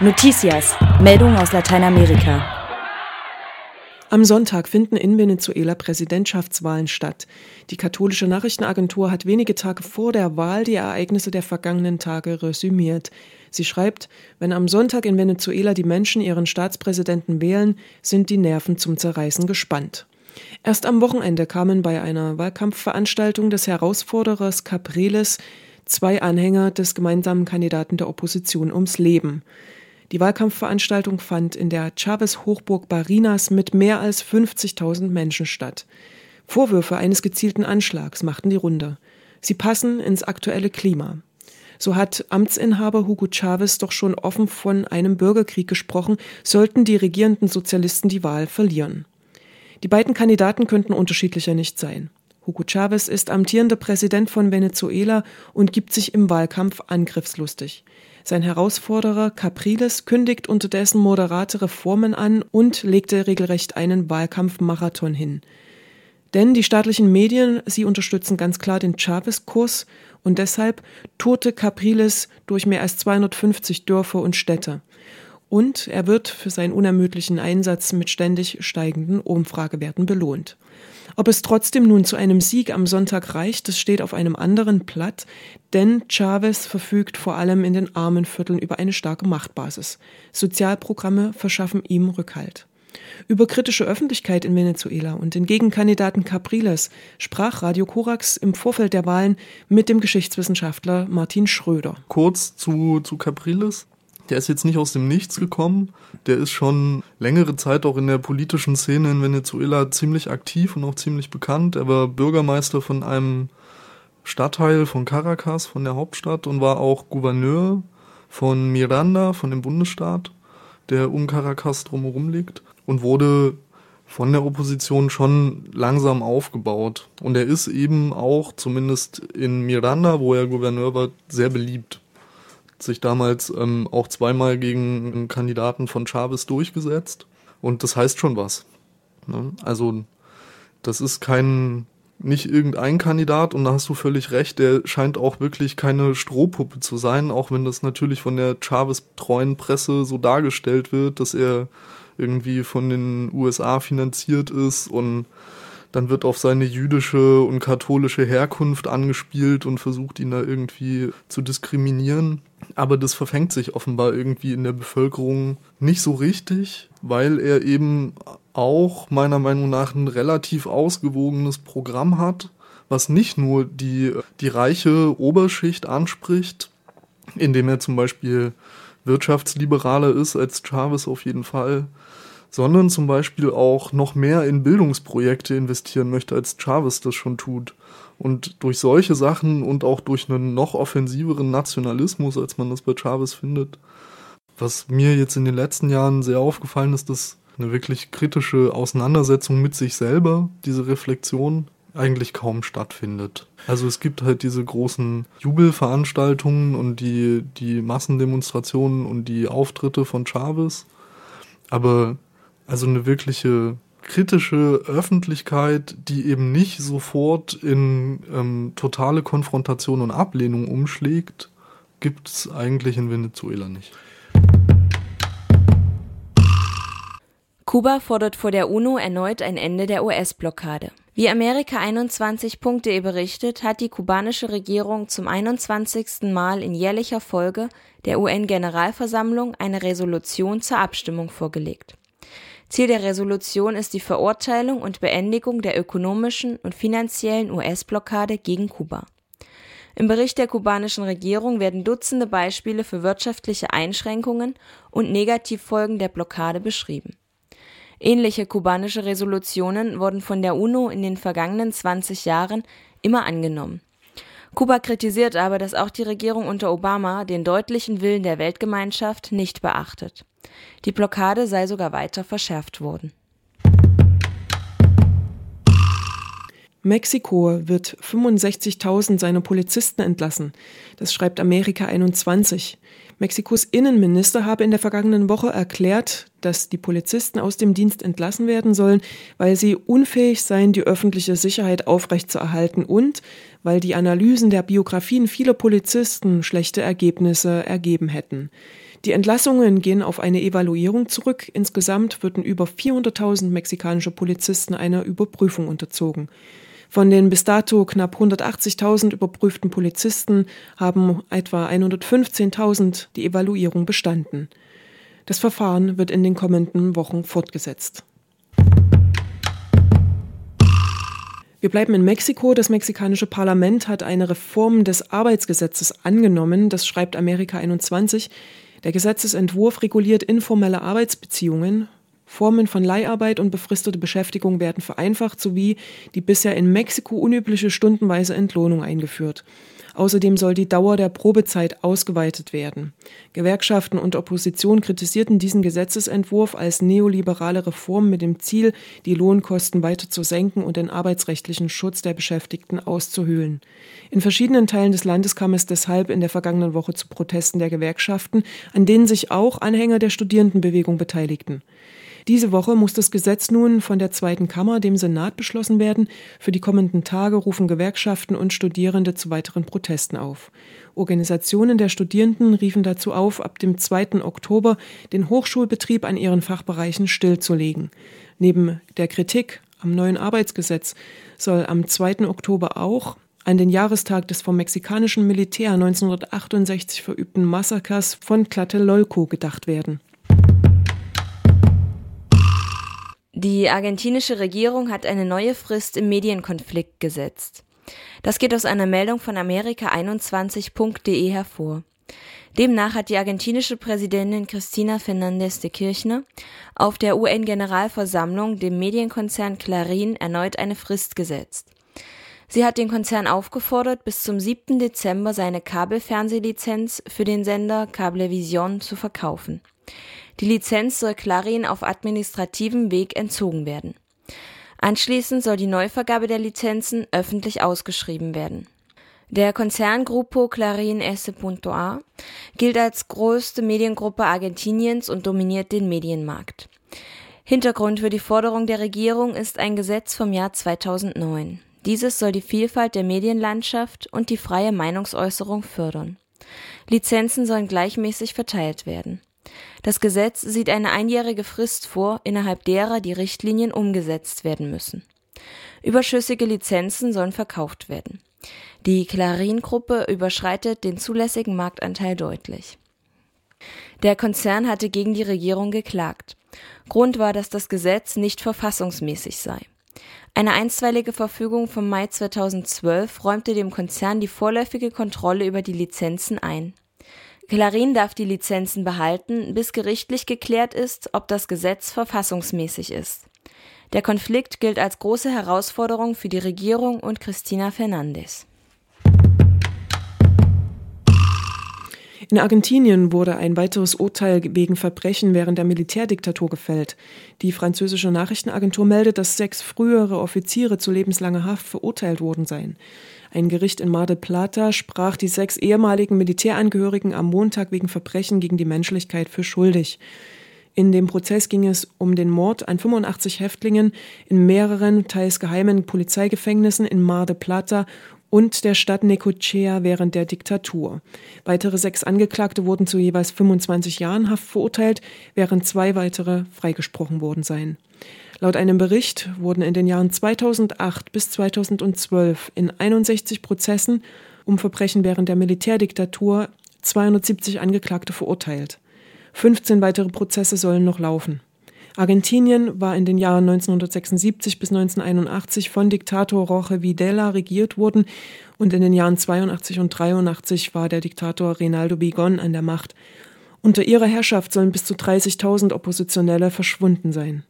Noticias, Meldung aus Lateinamerika. Am Sonntag finden in Venezuela Präsidentschaftswahlen statt. Die katholische Nachrichtenagentur hat wenige Tage vor der Wahl die Ereignisse der vergangenen Tage resümiert. Sie schreibt, wenn am Sonntag in Venezuela die Menschen ihren Staatspräsidenten wählen, sind die Nerven zum Zerreißen gespannt. Erst am Wochenende kamen bei einer Wahlkampfveranstaltung des Herausforderers Capriles zwei Anhänger des gemeinsamen Kandidaten der Opposition ums Leben. Die Wahlkampfveranstaltung fand in der Chavez-Hochburg Barinas mit mehr als 50.000 Menschen statt. Vorwürfe eines gezielten Anschlags machten die Runde. Sie passen ins aktuelle Klima. So hat Amtsinhaber Hugo Chavez doch schon offen von einem Bürgerkrieg gesprochen, sollten die regierenden Sozialisten die Wahl verlieren. Die beiden Kandidaten könnten unterschiedlicher nicht sein. Hugo Chavez ist amtierender Präsident von Venezuela und gibt sich im Wahlkampf angriffslustig. Sein Herausforderer Capriles kündigt unterdessen moderate Reformen an und legte regelrecht einen Wahlkampfmarathon hin. Denn die staatlichen Medien, sie unterstützen ganz klar den Chavez-Kurs und deshalb tourte Capriles durch mehr als 250 Dörfer und Städte. Und er wird für seinen unermüdlichen Einsatz mit ständig steigenden Umfragewerten belohnt. Ob es trotzdem nun zu einem Sieg am Sonntag reicht, das steht auf einem anderen Blatt, denn Chavez verfügt vor allem in den armen Vierteln über eine starke Machtbasis. Sozialprogramme verschaffen ihm Rückhalt. Über kritische Öffentlichkeit in Venezuela und den Gegenkandidaten Capriles sprach Radio Korax im Vorfeld der Wahlen mit dem Geschichtswissenschaftler Martin Schröder. Kurz zu, zu Capriles. Der ist jetzt nicht aus dem Nichts gekommen. Der ist schon längere Zeit auch in der politischen Szene in Venezuela ziemlich aktiv und auch ziemlich bekannt. Er war Bürgermeister von einem Stadtteil von Caracas, von der Hauptstadt, und war auch Gouverneur von Miranda, von dem Bundesstaat, der um Caracas drumherum liegt, und wurde von der Opposition schon langsam aufgebaut. Und er ist eben auch, zumindest in Miranda, wo er Gouverneur war, sehr beliebt sich damals ähm, auch zweimal gegen einen Kandidaten von Chavez durchgesetzt. Und das heißt schon was. Ne? Also, das ist kein, nicht irgendein Kandidat und da hast du völlig recht, der scheint auch wirklich keine Strohpuppe zu sein, auch wenn das natürlich von der Chavez-treuen Presse so dargestellt wird, dass er irgendwie von den USA finanziert ist und dann wird auf seine jüdische und katholische Herkunft angespielt und versucht ihn da irgendwie zu diskriminieren. Aber das verfängt sich offenbar irgendwie in der Bevölkerung nicht so richtig, weil er eben auch meiner Meinung nach ein relativ ausgewogenes Programm hat, was nicht nur die, die reiche Oberschicht anspricht, indem er zum Beispiel wirtschaftsliberaler ist als Chavez auf jeden Fall, sondern zum Beispiel auch noch mehr in Bildungsprojekte investieren möchte, als Chavez das schon tut. Und durch solche Sachen und auch durch einen noch offensiveren Nationalismus, als man das bei Chavez findet, was mir jetzt in den letzten Jahren sehr aufgefallen ist, dass eine wirklich kritische Auseinandersetzung mit sich selber, diese Reflexion, eigentlich kaum stattfindet. Also es gibt halt diese großen Jubelveranstaltungen und die, die Massendemonstrationen und die Auftritte von Chavez, aber also eine wirkliche kritische Öffentlichkeit, die eben nicht sofort in ähm, totale Konfrontation und Ablehnung umschlägt, gibt es eigentlich in Venezuela nicht. Kuba fordert vor der UNO erneut ein Ende der US-Blockade. Wie Amerika 21.de berichtet, hat die kubanische Regierung zum 21. Mal in jährlicher Folge der UN-Generalversammlung eine Resolution zur Abstimmung vorgelegt. Ziel der Resolution ist die Verurteilung und Beendigung der ökonomischen und finanziellen US-Blockade gegen Kuba. Im Bericht der kubanischen Regierung werden Dutzende Beispiele für wirtschaftliche Einschränkungen und Negativfolgen der Blockade beschrieben. Ähnliche kubanische Resolutionen wurden von der UNO in den vergangenen 20 Jahren immer angenommen. Kuba kritisiert aber, dass auch die Regierung unter Obama den deutlichen Willen der Weltgemeinschaft nicht beachtet. Die Blockade sei sogar weiter verschärft worden. Mexiko wird 65.000 seiner Polizisten entlassen. Das schreibt Amerika 21. Mexikos Innenminister habe in der vergangenen Woche erklärt, dass die Polizisten aus dem Dienst entlassen werden sollen, weil sie unfähig seien, die öffentliche Sicherheit aufrechtzuerhalten und weil die Analysen der Biografien vieler Polizisten schlechte Ergebnisse ergeben hätten. Die Entlassungen gehen auf eine Evaluierung zurück. Insgesamt würden über 400.000 mexikanische Polizisten einer Überprüfung unterzogen. Von den bis dato knapp 180.000 überprüften Polizisten haben etwa 115.000 die Evaluierung bestanden. Das Verfahren wird in den kommenden Wochen fortgesetzt. Wir bleiben in Mexiko. Das mexikanische Parlament hat eine Reform des Arbeitsgesetzes angenommen. Das schreibt Amerika 21. Der Gesetzesentwurf reguliert informelle Arbeitsbeziehungen. Formen von Leiharbeit und befristete Beschäftigung werden vereinfacht sowie die bisher in Mexiko unübliche stundenweise Entlohnung eingeführt. Außerdem soll die Dauer der Probezeit ausgeweitet werden. Gewerkschaften und Opposition kritisierten diesen Gesetzesentwurf als neoliberale Reform mit dem Ziel, die Lohnkosten weiter zu senken und den arbeitsrechtlichen Schutz der Beschäftigten auszuhöhlen. In verschiedenen Teilen des Landes kam es deshalb in der vergangenen Woche zu Protesten der Gewerkschaften, an denen sich auch Anhänger der Studierendenbewegung beteiligten. Diese Woche muss das Gesetz nun von der Zweiten Kammer, dem Senat, beschlossen werden. Für die kommenden Tage rufen Gewerkschaften und Studierende zu weiteren Protesten auf. Organisationen der Studierenden riefen dazu auf, ab dem 2. Oktober den Hochschulbetrieb an ihren Fachbereichen stillzulegen. Neben der Kritik am neuen Arbeitsgesetz soll am 2. Oktober auch an den Jahrestag des vom mexikanischen Militär 1968 verübten Massakers von Tlatelolco gedacht werden. Die argentinische Regierung hat eine neue Frist im Medienkonflikt gesetzt. Das geht aus einer Meldung von Amerika21.de hervor. Demnach hat die argentinische Präsidentin Cristina Fernández de Kirchner auf der UN-Generalversammlung dem Medienkonzern Clarín erneut eine Frist gesetzt. Sie hat den Konzern aufgefordert, bis zum 7. Dezember seine Kabelfernsehlizenz für den Sender Cablevisión zu verkaufen. Die Lizenz soll Clarin auf administrativem Weg entzogen werden. Anschließend soll die Neuvergabe der Lizenzen öffentlich ausgeschrieben werden. Der Konzern Grupo Clarin S.A. gilt als größte Mediengruppe Argentiniens und dominiert den Medienmarkt. Hintergrund für die Forderung der Regierung ist ein Gesetz vom Jahr 2009. Dieses soll die Vielfalt der Medienlandschaft und die freie Meinungsäußerung fördern. Lizenzen sollen gleichmäßig verteilt werden. Das Gesetz sieht eine einjährige Frist vor, innerhalb derer die Richtlinien umgesetzt werden müssen. Überschüssige Lizenzen sollen verkauft werden. Die Clarin-Gruppe überschreitet den zulässigen Marktanteil deutlich. Der Konzern hatte gegen die Regierung geklagt. Grund war, dass das Gesetz nicht verfassungsmäßig sei. Eine einstweilige Verfügung vom Mai 2012 räumte dem Konzern die vorläufige Kontrolle über die Lizenzen ein. Clarin darf die Lizenzen behalten, bis gerichtlich geklärt ist, ob das Gesetz verfassungsmäßig ist. Der Konflikt gilt als große Herausforderung für die Regierung und Cristina Fernandez. In Argentinien wurde ein weiteres Urteil wegen Verbrechen während der Militärdiktatur gefällt. Die französische Nachrichtenagentur meldet, dass sechs frühere Offiziere zu lebenslanger Haft verurteilt worden seien. Ein Gericht in Mar del Plata sprach die sechs ehemaligen Militärangehörigen am Montag wegen Verbrechen gegen die Menschlichkeit für schuldig. In dem Prozess ging es um den Mord an 85 Häftlingen in mehreren, teils geheimen Polizeigefängnissen in Mar del Plata und der Stadt Necochea während der Diktatur. Weitere sechs Angeklagte wurden zu jeweils 25 Jahren Haft verurteilt, während zwei weitere freigesprochen worden seien. Laut einem Bericht wurden in den Jahren 2008 bis 2012 in 61 Prozessen um Verbrechen während der Militärdiktatur 270 Angeklagte verurteilt. 15 weitere Prozesse sollen noch laufen. Argentinien war in den Jahren 1976 bis 1981 von Diktator Jorge Videla regiert worden und in den Jahren 82 und 83 war der Diktator Reinaldo Bigon an der Macht. Unter ihrer Herrschaft sollen bis zu 30.000 Oppositionelle verschwunden sein.